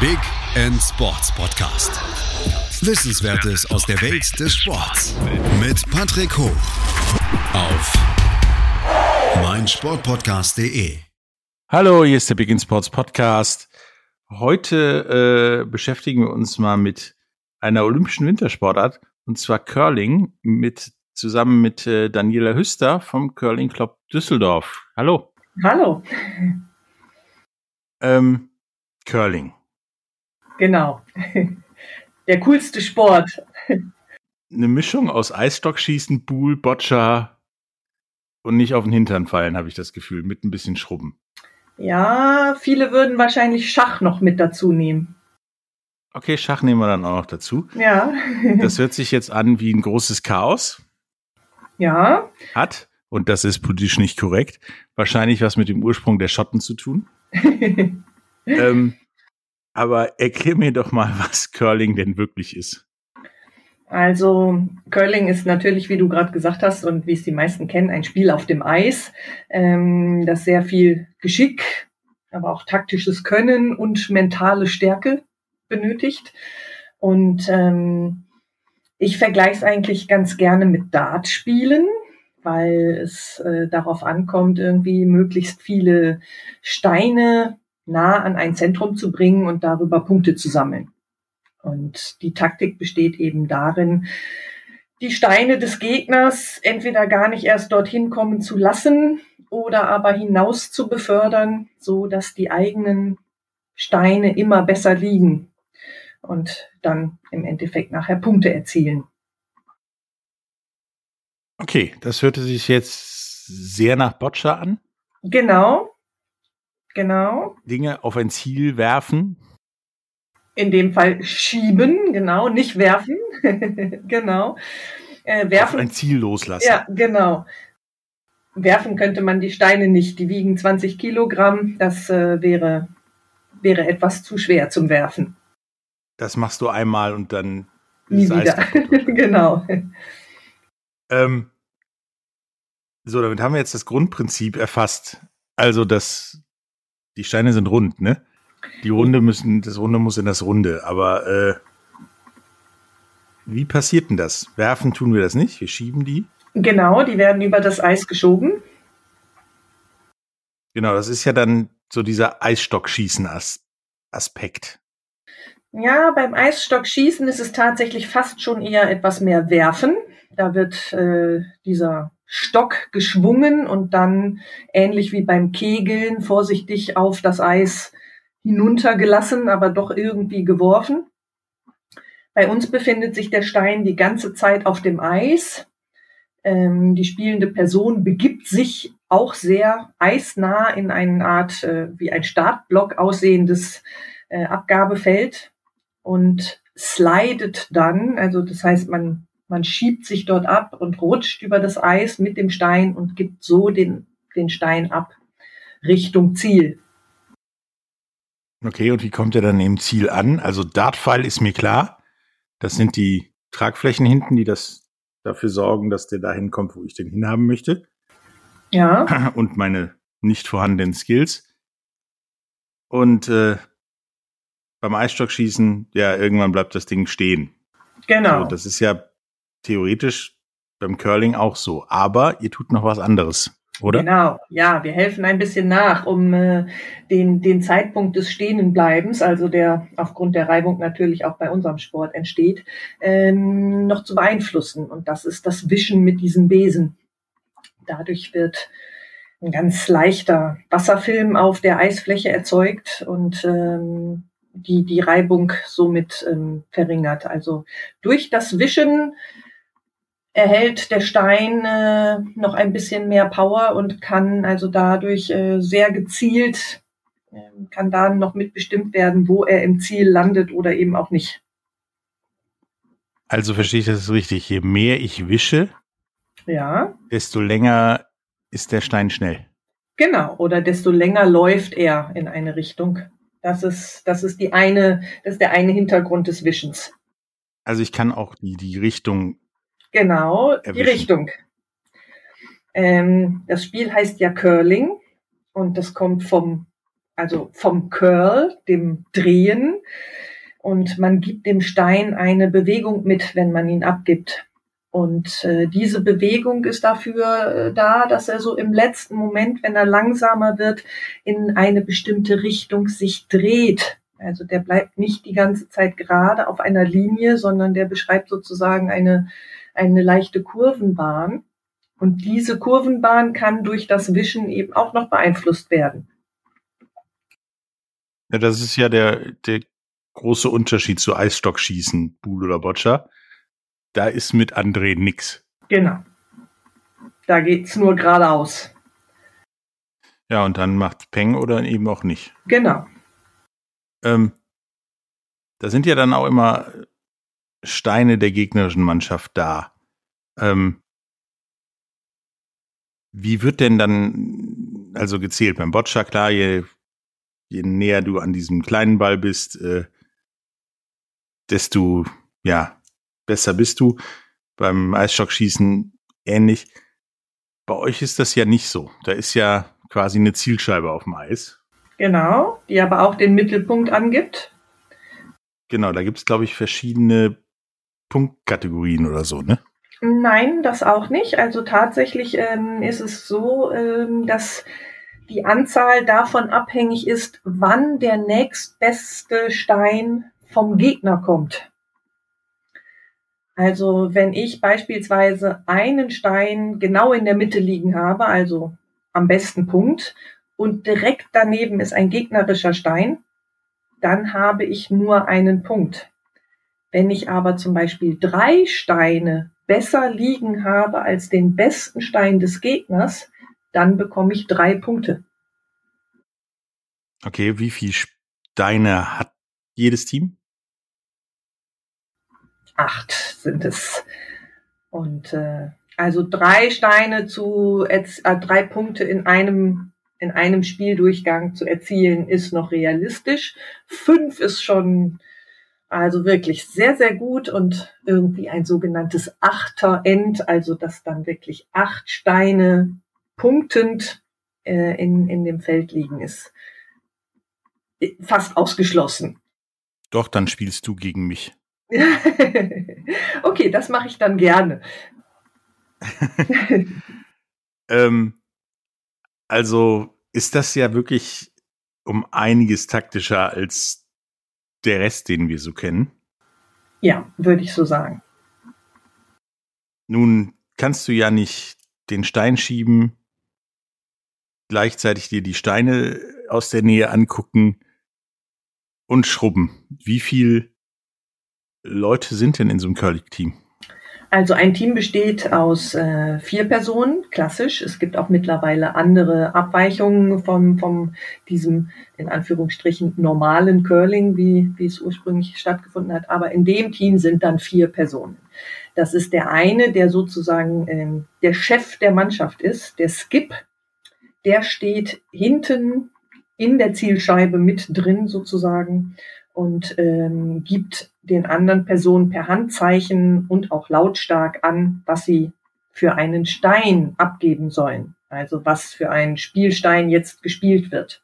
Big End Sports Podcast. Wissenswertes aus der Welt des Sports mit Patrick Hoch auf meinsportpodcast.de. Hallo, hier ist der Big End Sports Podcast. Heute äh, beschäftigen wir uns mal mit einer olympischen Wintersportart und zwar Curling mit zusammen mit äh, Daniela Hüster vom Curling Club Düsseldorf. Hallo. Hallo. Ähm, Curling. Genau. Der coolste Sport. Eine Mischung aus Eisstockschießen, Buhl, Boccia und nicht auf den Hintern fallen, habe ich das Gefühl, mit ein bisschen Schrubben. Ja, viele würden wahrscheinlich Schach noch mit dazu nehmen. Okay, Schach nehmen wir dann auch noch dazu. Ja. Das hört sich jetzt an wie ein großes Chaos. Ja. Hat, und das ist politisch nicht korrekt, wahrscheinlich was mit dem Ursprung der Schotten zu tun. ähm, aber erklär mir doch mal, was Curling denn wirklich ist. Also Curling ist natürlich, wie du gerade gesagt hast und wie es die meisten kennen, ein Spiel auf dem Eis, ähm, das sehr viel Geschick, aber auch taktisches Können und mentale Stärke benötigt. Und ähm, ich vergleiche es eigentlich ganz gerne mit Dartspielen, weil es äh, darauf ankommt, irgendwie möglichst viele Steine nah an ein Zentrum zu bringen und darüber Punkte zu sammeln. Und die Taktik besteht eben darin, die Steine des Gegners entweder gar nicht erst dorthin kommen zu lassen oder aber hinaus zu befördern, so dass die eigenen Steine immer besser liegen und dann im Endeffekt nachher Punkte erzielen. Okay, das hörte sich jetzt sehr nach Boccia an. Genau. Genau. Dinge auf ein Ziel werfen. In dem Fall schieben, genau, nicht werfen. genau. Äh, werfen. Auf ein Ziel loslassen. Ja, genau. Werfen könnte man die Steine nicht. Die wiegen 20 Kilogramm. Das äh, wäre, wäre etwas zu schwer zum Werfen. Das machst du einmal und dann Nie wieder. genau. Ähm, so, damit haben wir jetzt das Grundprinzip erfasst. Also, dass die Steine sind rund, ne? Die Runde müssen, das Runde muss in das Runde. Aber äh, wie passiert denn das? Werfen tun wir das nicht. Wir schieben die. Genau, die werden über das Eis geschoben. Genau, das ist ja dann so dieser Eisstockschießen-Aspekt. Ja, beim Eisstockschießen ist es tatsächlich fast schon eher etwas mehr Werfen. Da wird äh, dieser Stock geschwungen und dann ähnlich wie beim Kegeln vorsichtig auf das Eis hinuntergelassen, aber doch irgendwie geworfen. Bei uns befindet sich der Stein die ganze Zeit auf dem Eis. Ähm, die spielende Person begibt sich auch sehr eisnah in eine Art äh, wie ein Startblock aussehendes äh, Abgabefeld und slidet dann, also das heißt, man man schiebt sich dort ab und rutscht über das Eis mit dem Stein und gibt so den, den Stein ab Richtung Ziel. Okay, und wie kommt er dann im Ziel an? Also Dartpfeil ist mir klar. Das sind die Tragflächen hinten, die das dafür sorgen, dass der dahin kommt, wo ich den hinhaben möchte. Ja. Und meine nicht vorhandenen Skills. Und äh, beim Eisstockschießen, ja, irgendwann bleibt das Ding stehen. Genau. So, das ist ja theoretisch beim Curling auch so. Aber ihr tut noch was anderes, oder? Genau, ja, wir helfen ein bisschen nach, um äh, den, den Zeitpunkt des Stehenbleibens, also der aufgrund der Reibung natürlich auch bei unserem Sport entsteht, ähm, noch zu beeinflussen. Und das ist das Wischen mit diesen Besen. Dadurch wird ein ganz leichter Wasserfilm auf der Eisfläche erzeugt und ähm, die, die Reibung somit ähm, verringert. Also durch das Wischen erhält der Stein äh, noch ein bisschen mehr Power und kann also dadurch äh, sehr gezielt, äh, kann dann noch mitbestimmt werden, wo er im Ziel landet oder eben auch nicht. Also verstehe ich das richtig. Je mehr ich wische, ja. desto länger ist der Stein schnell. Genau, oder desto länger läuft er in eine Richtung. Das ist, das ist die eine, das ist der eine Hintergrund des Wischens. Also ich kann auch die, die Richtung Genau, erwischen. die Richtung. Ähm, das Spiel heißt ja Curling und das kommt vom, also vom Curl, dem Drehen. Und man gibt dem Stein eine Bewegung mit, wenn man ihn abgibt. Und äh, diese Bewegung ist dafür äh, da, dass er so im letzten Moment, wenn er langsamer wird, in eine bestimmte Richtung sich dreht. Also der bleibt nicht die ganze Zeit gerade auf einer Linie, sondern der beschreibt sozusagen eine, eine leichte Kurvenbahn. Und diese Kurvenbahn kann durch das Wischen eben auch noch beeinflusst werden. Ja, das ist ja der, der große Unterschied zu Eisstockschießen, Buhl oder Boccia. Da ist mit André nix. Genau. Da geht's nur geradeaus. Ja, und dann macht Peng oder eben auch nicht. Genau. Ähm, da sind ja dann auch immer Steine der gegnerischen Mannschaft da. Ähm, wie wird denn dann also gezählt? Beim Boccia, klar, je, je näher du an diesem kleinen Ball bist, äh, desto ja, besser bist du. Beim Eisstockschießen ähnlich. Bei euch ist das ja nicht so. Da ist ja quasi eine Zielscheibe auf dem Eis. Genau, die aber auch den Mittelpunkt angibt. Genau, da gibt es, glaube ich, verschiedene Punktkategorien oder so, ne? Nein, das auch nicht. Also tatsächlich ähm, ist es so, ähm, dass die Anzahl davon abhängig ist, wann der nächstbeste Stein vom Gegner kommt. Also wenn ich beispielsweise einen Stein genau in der Mitte liegen habe, also am besten Punkt, und direkt daneben ist ein gegnerischer Stein, dann habe ich nur einen Punkt. Wenn ich aber zum Beispiel drei Steine besser liegen habe als den besten Stein des Gegners, dann bekomme ich drei Punkte. Okay, wie viele Steine hat jedes Team? acht sind es. Und äh, also drei Steine zu äh, drei Punkte in einem in einem Spieldurchgang zu erzielen, ist noch realistisch. Fünf ist schon also wirklich sehr, sehr gut und irgendwie ein sogenanntes Achter-End, also dass dann wirklich acht Steine punktend äh, in, in dem Feld liegen, ist fast ausgeschlossen. Doch, dann spielst du gegen mich. okay, das mache ich dann gerne. ähm, also ist das ja wirklich um einiges taktischer als der Rest, den wir so kennen. Ja, würde ich so sagen. Nun kannst du ja nicht den Stein schieben, gleichzeitig dir die Steine aus der Nähe angucken und schrubben. Wie viel Leute sind denn in so einem Curling-Team? Also ein Team besteht aus äh, vier Personen, klassisch. Es gibt auch mittlerweile andere Abweichungen vom, vom diesem in Anführungsstrichen normalen Curling, wie, wie es ursprünglich stattgefunden hat. Aber in dem Team sind dann vier Personen. Das ist der eine, der sozusagen ähm, der Chef der Mannschaft ist, der Skip. Der steht hinten in der Zielscheibe mit drin sozusagen und ähm, gibt den anderen Personen per Handzeichen und auch lautstark an, was sie für einen Stein abgeben sollen. Also was für ein Spielstein jetzt gespielt wird.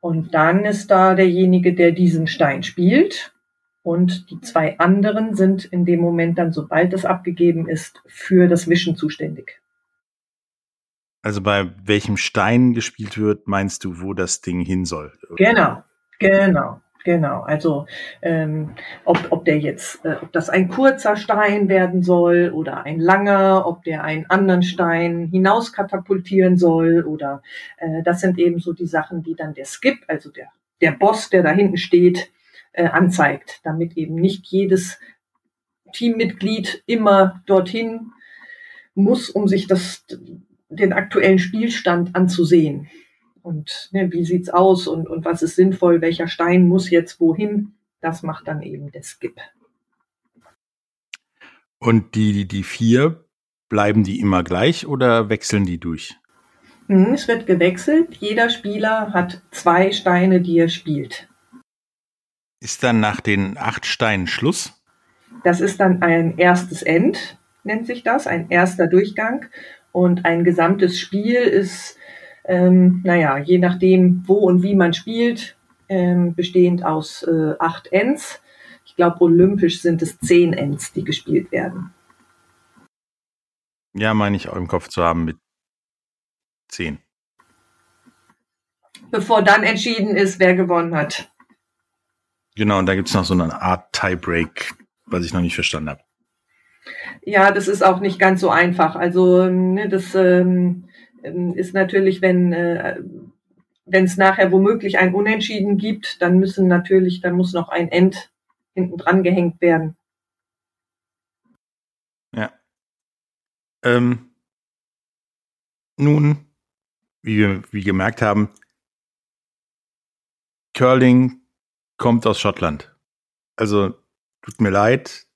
Und dann ist da derjenige, der diesen Stein spielt. Und die zwei anderen sind in dem Moment dann, sobald es abgegeben ist, für das Wischen zuständig. Also bei welchem Stein gespielt wird, meinst du, wo das Ding hin soll? Genau, genau. Genau, also ähm, ob, ob der jetzt, äh, ob das ein kurzer Stein werden soll oder ein langer, ob der einen anderen Stein hinauskatapultieren soll oder äh, das sind eben so die Sachen, die dann der Skip, also der, der Boss, der da hinten steht, äh, anzeigt, damit eben nicht jedes Teammitglied immer dorthin muss, um sich das, den aktuellen Spielstand anzusehen und ne, wie sieht's aus und, und was ist sinnvoll, welcher Stein muss jetzt wohin, das macht dann eben der Skip. Und die, die vier, bleiben die immer gleich oder wechseln die durch? Hm, es wird gewechselt. Jeder Spieler hat zwei Steine, die er spielt. Ist dann nach den acht Steinen Schluss? Das ist dann ein erstes End, nennt sich das, ein erster Durchgang. Und ein gesamtes Spiel ist ähm, naja, je nachdem, wo und wie man spielt, ähm, bestehend aus äh, acht Ends. Ich glaube, olympisch sind es zehn Ends, die gespielt werden. Ja, meine ich auch im Kopf zu haben mit zehn. Bevor dann entschieden ist, wer gewonnen hat. Genau, und da gibt es noch so eine Art Tiebreak, was ich noch nicht verstanden habe. Ja, das ist auch nicht ganz so einfach. Also ne, das ähm, ist natürlich, wenn äh, wenn es nachher womöglich ein Unentschieden gibt, dann müssen natürlich, dann muss noch ein End hinten dran gehängt werden. Ja. Ähm, nun, wie wir wie gemerkt haben, Curling kommt aus Schottland. Also tut mir leid,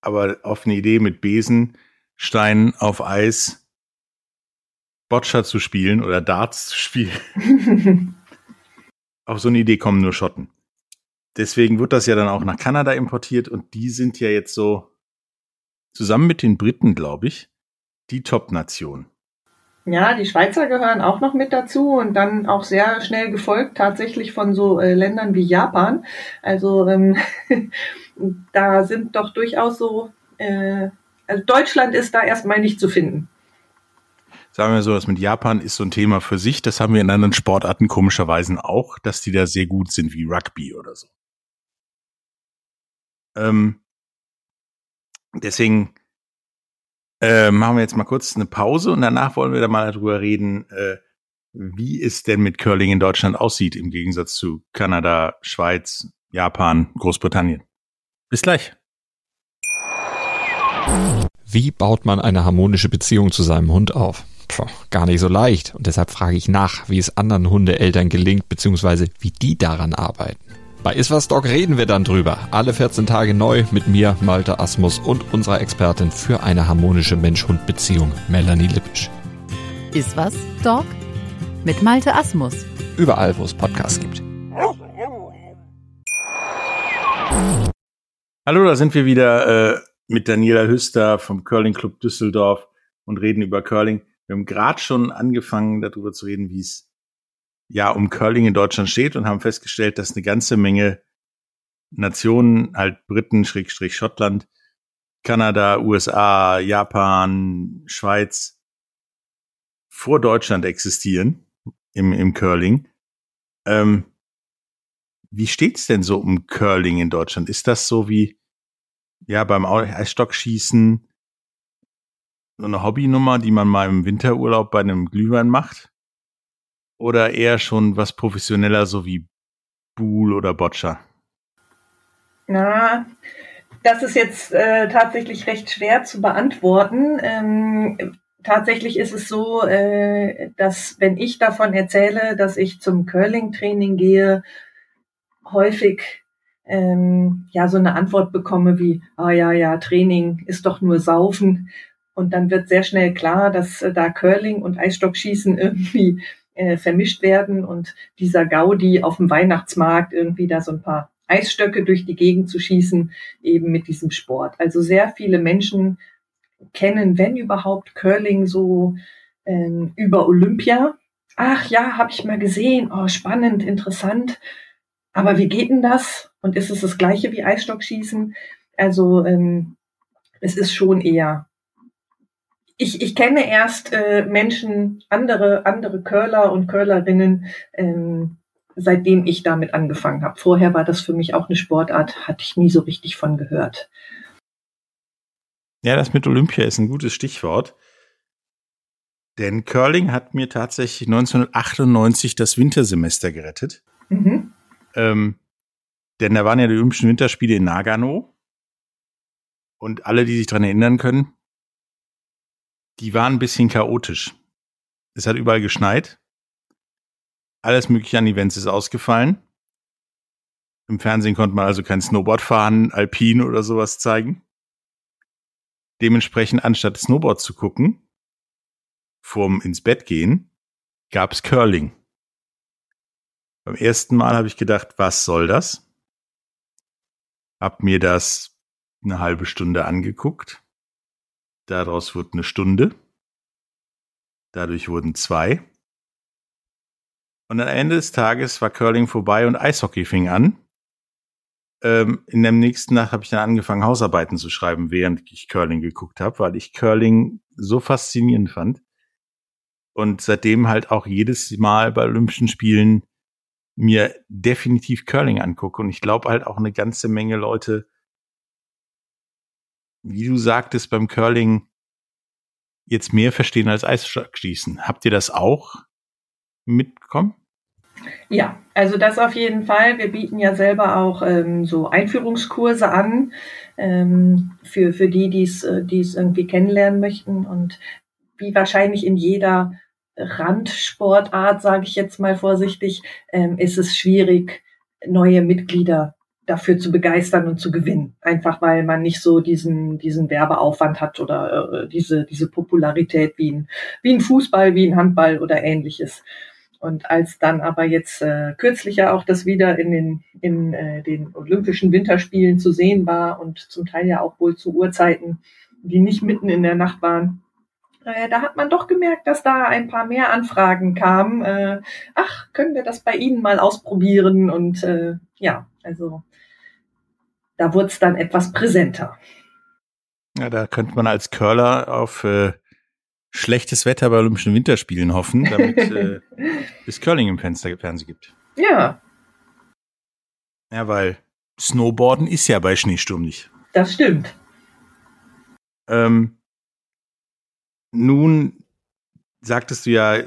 aber auf eine Idee mit Besen, Steinen auf Eis Boccia zu spielen oder Darts zu spielen. Auf so eine Idee kommen nur Schotten. Deswegen wird das ja dann auch nach Kanada importiert und die sind ja jetzt so zusammen mit den Briten, glaube ich, die Top-Nation. Ja, die Schweizer gehören auch noch mit dazu und dann auch sehr schnell gefolgt tatsächlich von so äh, Ländern wie Japan. Also ähm, da sind doch durchaus so, äh, also Deutschland ist da erstmal nicht zu finden sagen wir so, das mit Japan ist so ein Thema für sich. Das haben wir in anderen Sportarten komischerweise auch, dass die da sehr gut sind, wie Rugby oder so. Ähm, deswegen äh, machen wir jetzt mal kurz eine Pause und danach wollen wir da mal darüber reden, äh, wie es denn mit Curling in Deutschland aussieht, im Gegensatz zu Kanada, Schweiz, Japan, Großbritannien. Bis gleich. Wie baut man eine harmonische Beziehung zu seinem Hund auf? Puh, gar nicht so leicht. Und deshalb frage ich nach, wie es anderen Hundeeltern gelingt, beziehungsweise wie die daran arbeiten. Bei Iswas Dog reden wir dann drüber. Alle 14 Tage neu mit mir, Malte Asmus und unserer Expertin für eine harmonische Mensch-Hund-Beziehung, Melanie Lippisch. Iswas Dog mit Malte Asmus. Überall, wo es Podcasts gibt. Hallo, da sind wir wieder äh, mit Daniela Hüster vom Curling Club Düsseldorf und reden über Curling. Wir haben gerade schon angefangen, darüber zu reden, wie es ja um Curling in Deutschland steht und haben festgestellt, dass eine ganze Menge Nationen, halt Briten, Schrägstrich Schottland, Kanada, USA, Japan, Schweiz, vor Deutschland existieren im, im Curling. Ähm, wie steht's denn so um Curling in Deutschland? Ist das so wie ja beim Eisstockschießen so eine Hobbynummer, die man mal im Winterurlaub bei einem Glühwein macht? Oder eher schon was professioneller, so wie Buhl oder Boccia? Na, das ist jetzt äh, tatsächlich recht schwer zu beantworten. Ähm, tatsächlich ist es so, äh, dass wenn ich davon erzähle, dass ich zum Curling-Training gehe, häufig ähm, ja so eine Antwort bekomme wie, ah ja, ja, Training ist doch nur Saufen. Und dann wird sehr schnell klar, dass äh, da Curling und Eisstockschießen irgendwie äh, vermischt werden und dieser Gaudi auf dem Weihnachtsmarkt irgendwie da so ein paar Eisstöcke durch die Gegend zu schießen, eben mit diesem Sport. Also sehr viele Menschen kennen, wenn überhaupt, Curling so ähm, über Olympia. Ach ja, habe ich mal gesehen. Oh, spannend, interessant. Aber wie geht denn das? Und ist es das gleiche wie Eisstockschießen? Also ähm, es ist schon eher ich, ich kenne erst äh, Menschen, andere, andere Curler und Curlerinnen, ähm, seitdem ich damit angefangen habe. Vorher war das für mich auch eine Sportart, hatte ich nie so richtig von gehört. Ja, das mit Olympia ist ein gutes Stichwort. Denn Curling hat mir tatsächlich 1998 das Wintersemester gerettet. Mhm. Ähm, denn da waren ja die Olympischen Winterspiele in Nagano. Und alle, die sich dran erinnern können, die waren ein bisschen chaotisch. Es hat überall geschneit. Alles mögliche an Events ist ausgefallen. Im Fernsehen konnte man also kein Snowboard fahren, Alpin oder sowas zeigen. Dementsprechend, anstatt Snowboard zu gucken, vorm ins Bett gehen, gab's Curling. Beim ersten Mal habe ich gedacht, was soll das? Hab mir das eine halbe Stunde angeguckt. Daraus wurde eine Stunde. Dadurch wurden zwei. Und am Ende des Tages war Curling vorbei und Eishockey fing an. Ähm, in der nächsten Nacht habe ich dann angefangen, Hausarbeiten zu schreiben, während ich Curling geguckt habe, weil ich Curling so faszinierend fand. Und seitdem halt auch jedes Mal bei Olympischen Spielen mir definitiv Curling angucke. Und ich glaube halt auch eine ganze Menge Leute, wie du sagtest, beim Curling jetzt mehr verstehen als Eisschießen. Habt ihr das auch mitbekommen? Ja, also das auf jeden Fall. Wir bieten ja selber auch ähm, so Einführungskurse an ähm, für, für die, die es äh, irgendwie kennenlernen möchten. Und wie wahrscheinlich in jeder Randsportart, sage ich jetzt mal vorsichtig, ähm, ist es schwierig, neue Mitglieder dafür zu begeistern und zu gewinnen. Einfach weil man nicht so diesen, diesen Werbeaufwand hat oder äh, diese, diese Popularität wie ein, wie ein Fußball, wie ein Handball oder ähnliches. Und als dann aber jetzt äh, kürzlich ja auch das wieder in den, in äh, den Olympischen Winterspielen zu sehen war und zum Teil ja auch wohl zu Uhrzeiten, die nicht mitten in der Nacht waren, äh, da hat man doch gemerkt, dass da ein paar mehr Anfragen kamen. Äh, ach, können wir das bei Ihnen mal ausprobieren? Und äh, ja, also da wurde es dann etwas präsenter. Ja, da könnte man als Curler auf äh, schlechtes Wetter bei Olympischen Winterspielen hoffen, damit äh, es Curling im Fenster Fernsehen gibt. Ja. Ja, weil Snowboarden ist ja bei Schneesturm nicht. Das stimmt. Ähm, nun sagtest du ja,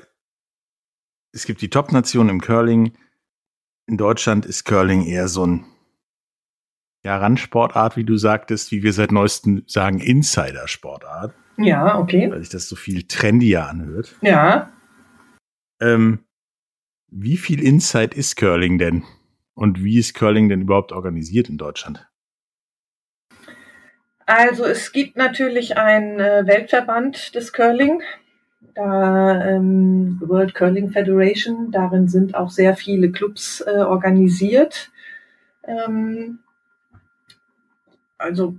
es gibt die Top-Nation im Curling. In Deutschland ist Curling eher so ein ja, Randsportart, wie du sagtest, wie wir seit neuestem sagen, Insider-Sportart. Ja, okay. Weil sich das so viel trendier anhört. Ja. Ähm, wie viel Inside ist Curling denn? Und wie ist Curling denn überhaupt organisiert in Deutschland? Also es gibt natürlich einen äh, Weltverband des Curling, da ähm, World Curling Federation. Darin sind auch sehr viele Clubs äh, organisiert. Ähm, also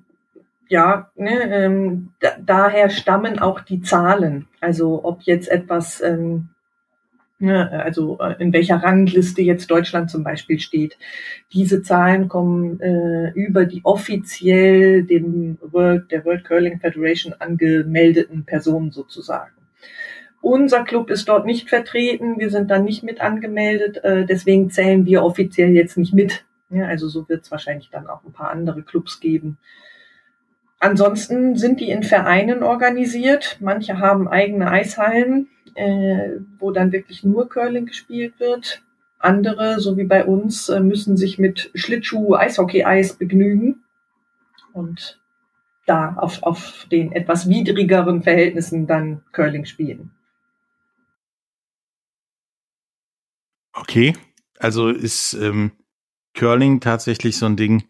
ja, ne, ähm, da, daher stammen auch die Zahlen. Also ob jetzt etwas ähm, Ne, also äh, in welcher Rangliste jetzt Deutschland zum Beispiel steht. Diese Zahlen kommen äh, über die offiziell dem World, der World Curling Federation angemeldeten Personen sozusagen. Unser Club ist dort nicht vertreten, wir sind da nicht mit angemeldet, äh, deswegen zählen wir offiziell jetzt nicht mit. Ja, also so wird es wahrscheinlich dann auch ein paar andere Clubs geben. Ansonsten sind die in Vereinen organisiert. Manche haben eigene Eishallen äh, wo dann wirklich nur Curling gespielt wird. Andere, so wie bei uns, äh, müssen sich mit Schlittschuh, Eishockey-Eis begnügen und da auf, auf den etwas widrigeren Verhältnissen dann Curling spielen. Okay, also ist ähm, Curling tatsächlich so ein Ding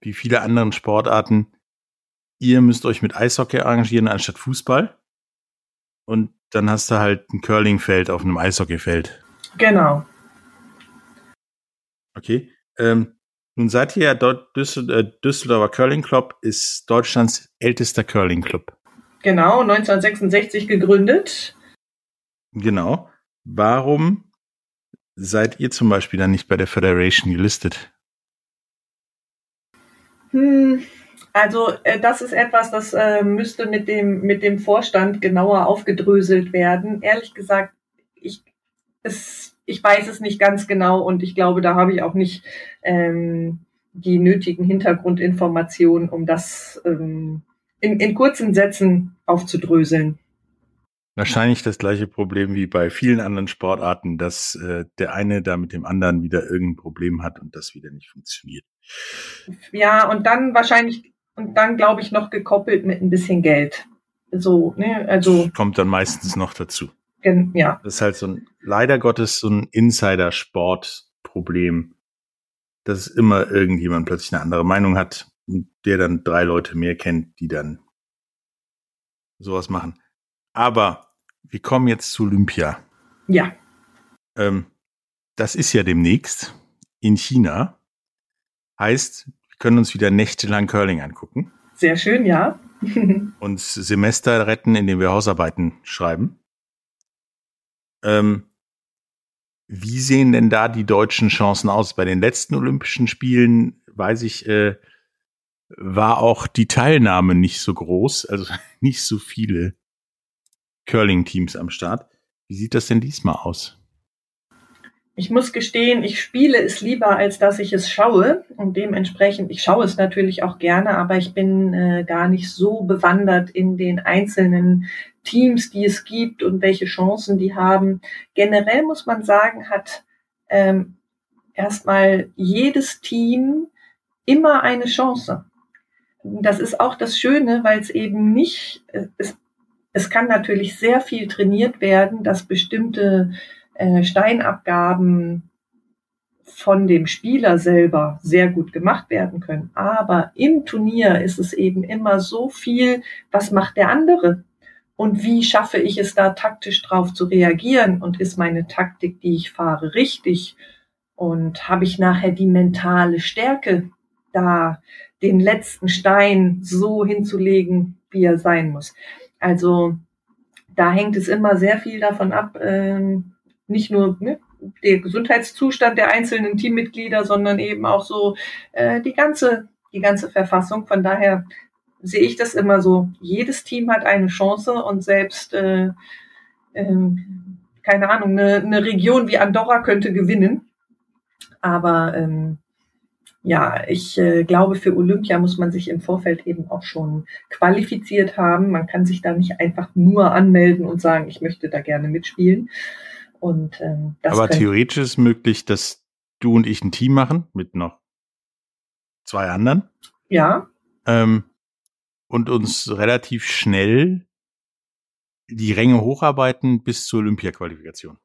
wie viele anderen Sportarten. Ihr müsst euch mit Eishockey arrangieren anstatt Fußball. Und dann hast du halt ein Curlingfeld auf einem Eishockeyfeld. Genau. Okay. Ähm, nun seid ihr ja dort, Düssel äh, Düsseldorfer Curling Club ist Deutschlands ältester Curling Club. Genau, 1966 gegründet. Genau. Warum seid ihr zum Beispiel dann nicht bei der Federation gelistet? Hm, also äh, das ist etwas, das äh, müsste mit dem, mit dem Vorstand genauer aufgedröselt werden. Ehrlich gesagt, ich, es, ich weiß es nicht ganz genau und ich glaube, da habe ich auch nicht ähm, die nötigen Hintergrundinformationen, um das ähm, in, in kurzen Sätzen aufzudröseln. Wahrscheinlich das gleiche Problem wie bei vielen anderen Sportarten, dass äh, der eine da mit dem anderen wieder irgendein Problem hat und das wieder nicht funktioniert. Ja, und dann wahrscheinlich und dann, glaube ich, noch gekoppelt mit ein bisschen Geld. So, ne, also. Kommt dann meistens noch dazu. Ja. Das ist halt so ein, leider Gottes, so ein Insider-Sport-Problem, dass immer irgendjemand plötzlich eine andere Meinung hat und der dann drei Leute mehr kennt, die dann sowas machen. Aber wir kommen jetzt zu Olympia. Ja. Ähm, das ist ja demnächst in China. Heißt, können uns wieder nächtelang Curling angucken. Sehr schön, ja. uns Semester retten, indem wir Hausarbeiten schreiben. Ähm, Wie sehen denn da die deutschen Chancen aus? Bei den letzten Olympischen Spielen, weiß ich, äh, war auch die Teilnahme nicht so groß, also nicht so viele Curling-Teams am Start. Wie sieht das denn diesmal aus? Ich muss gestehen, ich spiele es lieber, als dass ich es schaue. Und dementsprechend, ich schaue es natürlich auch gerne, aber ich bin äh, gar nicht so bewandert in den einzelnen Teams, die es gibt und welche Chancen die haben. Generell muss man sagen, hat ähm, erstmal jedes Team immer eine Chance. Das ist auch das Schöne, weil es eben nicht, es, es kann natürlich sehr viel trainiert werden, dass bestimmte äh, Steinabgaben von dem Spieler selber sehr gut gemacht werden können. Aber im Turnier ist es eben immer so viel, was macht der andere? Und wie schaffe ich es da taktisch drauf zu reagieren? Und ist meine Taktik, die ich fahre, richtig? Und habe ich nachher die mentale Stärke, da den letzten Stein so hinzulegen, wie er sein muss? Also da hängt es immer sehr viel davon ab, ähm, nicht nur ne, der Gesundheitszustand der einzelnen Teammitglieder, sondern eben auch so äh, die ganze die ganze Verfassung. Von daher sehe ich das immer so. Jedes Team hat eine Chance und selbst äh, ähm, keine Ahnung eine, eine Region wie Andorra könnte gewinnen. Aber ähm, ja, ich äh, glaube, für Olympia muss man sich im Vorfeld eben auch schon qualifiziert haben. Man kann sich da nicht einfach nur anmelden und sagen, ich möchte da gerne mitspielen. Und, ähm, das Aber theoretisch ist möglich, dass du und ich ein Team machen mit noch zwei anderen. Ja. Ähm, und uns relativ schnell die Ränge hocharbeiten bis zur Olympia-Qualifikation.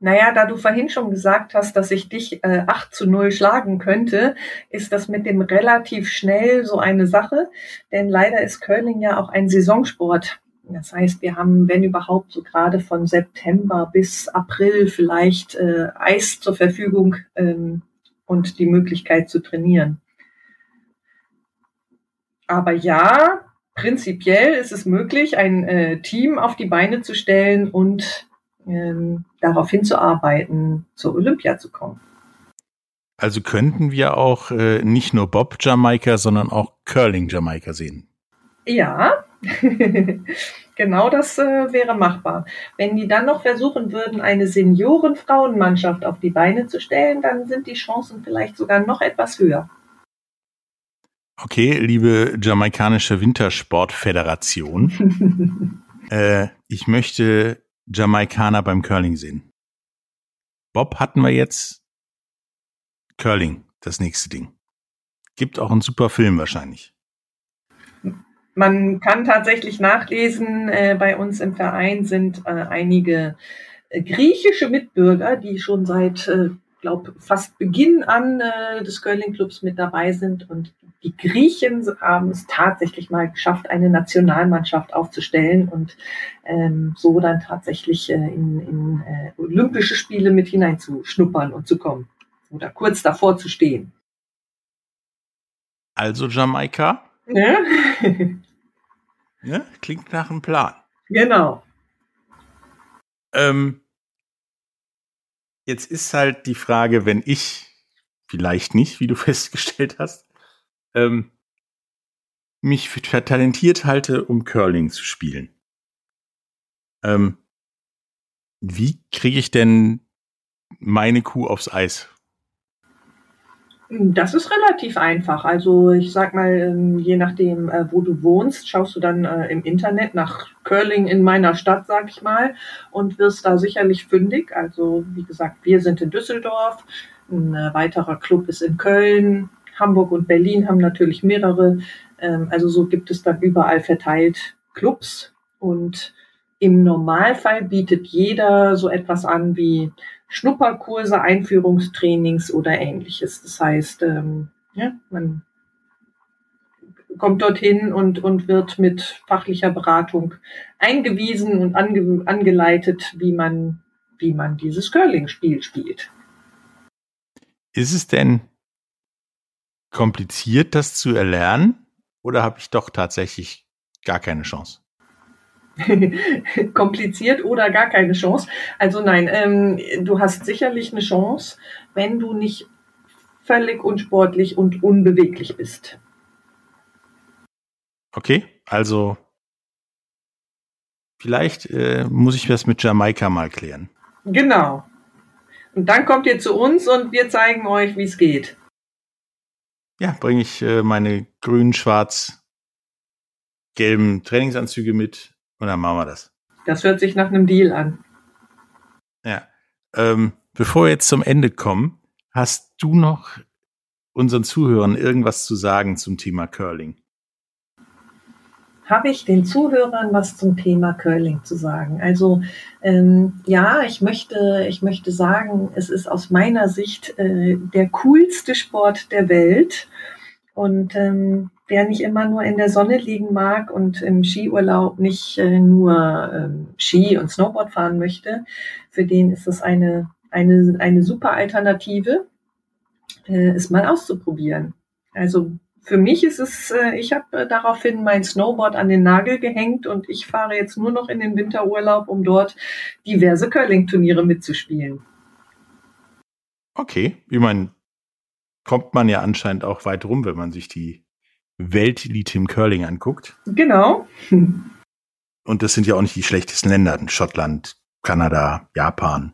Naja, da du vorhin schon gesagt hast, dass ich dich äh, 8 zu 0 schlagen könnte, ist das mit dem relativ schnell so eine Sache. Denn leider ist Curling ja auch ein Saisonsport. Das heißt, wir haben, wenn überhaupt, so gerade von September bis April vielleicht äh, Eis zur Verfügung ähm, und die Möglichkeit zu trainieren. Aber ja, prinzipiell ist es möglich, ein äh, Team auf die Beine zu stellen und ähm, darauf hinzuarbeiten, zur Olympia zu kommen. Also könnten wir auch äh, nicht nur Bob Jamaika, sondern auch Curling Jamaika sehen. Ja, genau das äh, wäre machbar. Wenn die dann noch versuchen würden, eine Senioren-Frauenmannschaft auf die Beine zu stellen, dann sind die Chancen vielleicht sogar noch etwas höher. Okay, liebe jamaikanische Wintersportföderation, äh, ich möchte Jamaikaner beim Curling sehen. Bob hatten wir jetzt. Curling, das nächste Ding. Gibt auch einen super Film wahrscheinlich. Man kann tatsächlich nachlesen, äh, bei uns im Verein sind äh, einige äh, griechische Mitbürger, die schon seit, äh, glaube fast Beginn an äh, des Curling Clubs mit dabei sind. Und die Griechen haben es tatsächlich mal geschafft, eine Nationalmannschaft aufzustellen und ähm, so dann tatsächlich äh, in, in äh, Olympische Spiele mit hineinzuschnuppern und zu kommen oder kurz davor zu stehen. Also Jamaika? Ja. Ja, klingt nach einem Plan. Genau. Ähm, jetzt ist halt die Frage, wenn ich, vielleicht nicht, wie du festgestellt hast, ähm, mich für talentiert halte, um Curling zu spielen. Ähm, wie kriege ich denn meine Kuh aufs Eis? Das ist relativ einfach. Also ich sag mal, ähm, je nachdem, äh, wo du wohnst, schaust du dann äh, im Internet nach Curling in meiner Stadt, sag ich mal, und wirst da sicherlich fündig. Also wie gesagt, wir sind in Düsseldorf, ein äh, weiterer Club ist in Köln, Hamburg und Berlin haben natürlich mehrere. Ähm, also so gibt es dann überall verteilt Clubs und im Normalfall bietet jeder so etwas an wie Schnupperkurse, Einführungstrainings oder ähnliches. Das heißt, ähm, ja, man kommt dorthin und, und wird mit fachlicher Beratung eingewiesen und ange, angeleitet, wie man, wie man dieses Curling-Spiel spielt. Ist es denn kompliziert, das zu erlernen? Oder habe ich doch tatsächlich gar keine Chance? kompliziert oder gar keine Chance. Also nein, ähm, du hast sicherlich eine Chance, wenn du nicht völlig unsportlich und unbeweglich bist. Okay, also vielleicht äh, muss ich das mit Jamaika mal klären. Genau. Und dann kommt ihr zu uns und wir zeigen euch, wie es geht. Ja, bringe ich äh, meine grün, schwarz, gelben Trainingsanzüge mit und dann machen wir das. Das hört sich nach einem Deal an. Ja. Ähm, bevor wir jetzt zum Ende kommen, hast du noch unseren Zuhörern irgendwas zu sagen zum Thema Curling? Habe ich den Zuhörern was zum Thema Curling zu sagen. Also ähm, ja, ich möchte, ich möchte sagen, es ist aus meiner Sicht äh, der coolste Sport der Welt. Und ähm, wer nicht immer nur in der Sonne liegen mag und im Skiurlaub nicht äh, nur ähm, Ski und Snowboard fahren möchte, für den ist es eine, eine, eine super Alternative, äh, es mal auszuprobieren. Also für mich ist es, äh, ich habe äh, daraufhin mein Snowboard an den Nagel gehängt und ich fahre jetzt nur noch in den Winterurlaub, um dort diverse Curling-Turniere mitzuspielen. Okay, ich meine, kommt man ja anscheinend auch weit rum, wenn man sich die Weltelite im Curling anguckt. Genau. Und das sind ja auch nicht die schlechtesten Länder. Schottland, Kanada, Japan,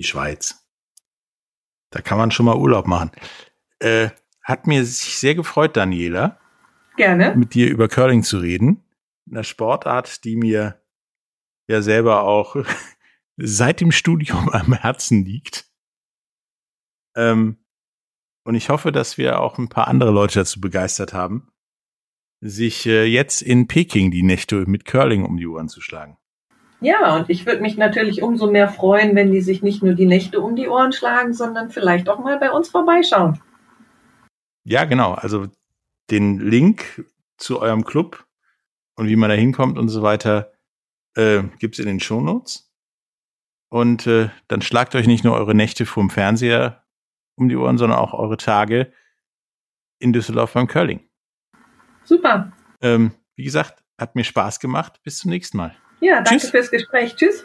die Schweiz. Da kann man schon mal Urlaub machen. Äh, hat mir sich sehr gefreut, Daniela. Gerne. Mit dir über Curling zu reden. Eine Sportart, die mir ja selber auch seit dem Studium am Herzen liegt. Ähm, und ich hoffe, dass wir auch ein paar andere Leute dazu begeistert haben, sich äh, jetzt in Peking die Nächte mit Curling um die Ohren zu schlagen. Ja, und ich würde mich natürlich umso mehr freuen, wenn die sich nicht nur die Nächte um die Ohren schlagen, sondern vielleicht auch mal bei uns vorbeischauen. Ja, genau. Also den Link zu eurem Club und wie man da hinkommt und so weiter äh, gibt in den Shownotes. Und äh, dann schlagt euch nicht nur eure Nächte vorm Fernseher um die Ohren, sondern auch eure Tage in Düsseldorf beim Curling. Super. Ähm, wie gesagt, hat mir Spaß gemacht. Bis zum nächsten Mal. Ja, danke Tschüss. fürs Gespräch. Tschüss.